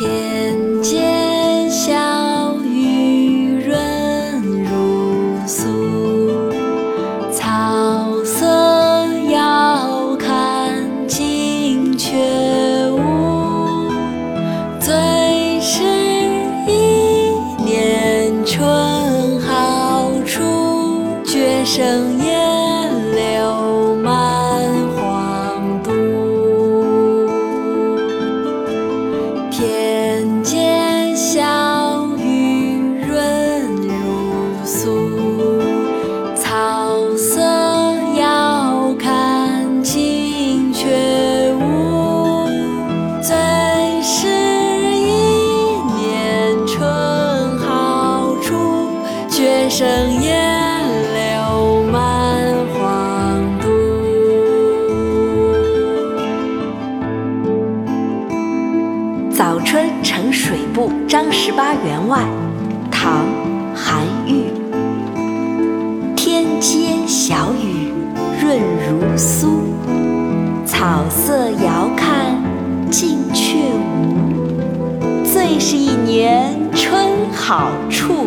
天街小雨润如酥，草色遥看近却无。最是一年春好处，绝胜烟绝胜烟柳满皇都。早春呈水部张十八员外，唐·韩愈。天街小雨润如酥，草色遥看近却无。最是一年春好处，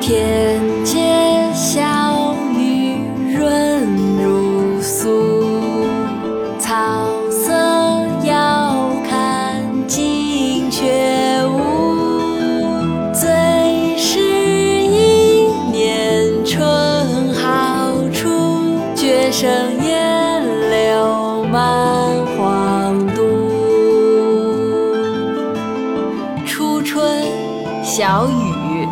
天街小雨润如酥，草色遥看近却无。最是一年春好处，绝胜烟柳满皇都。初春小雨。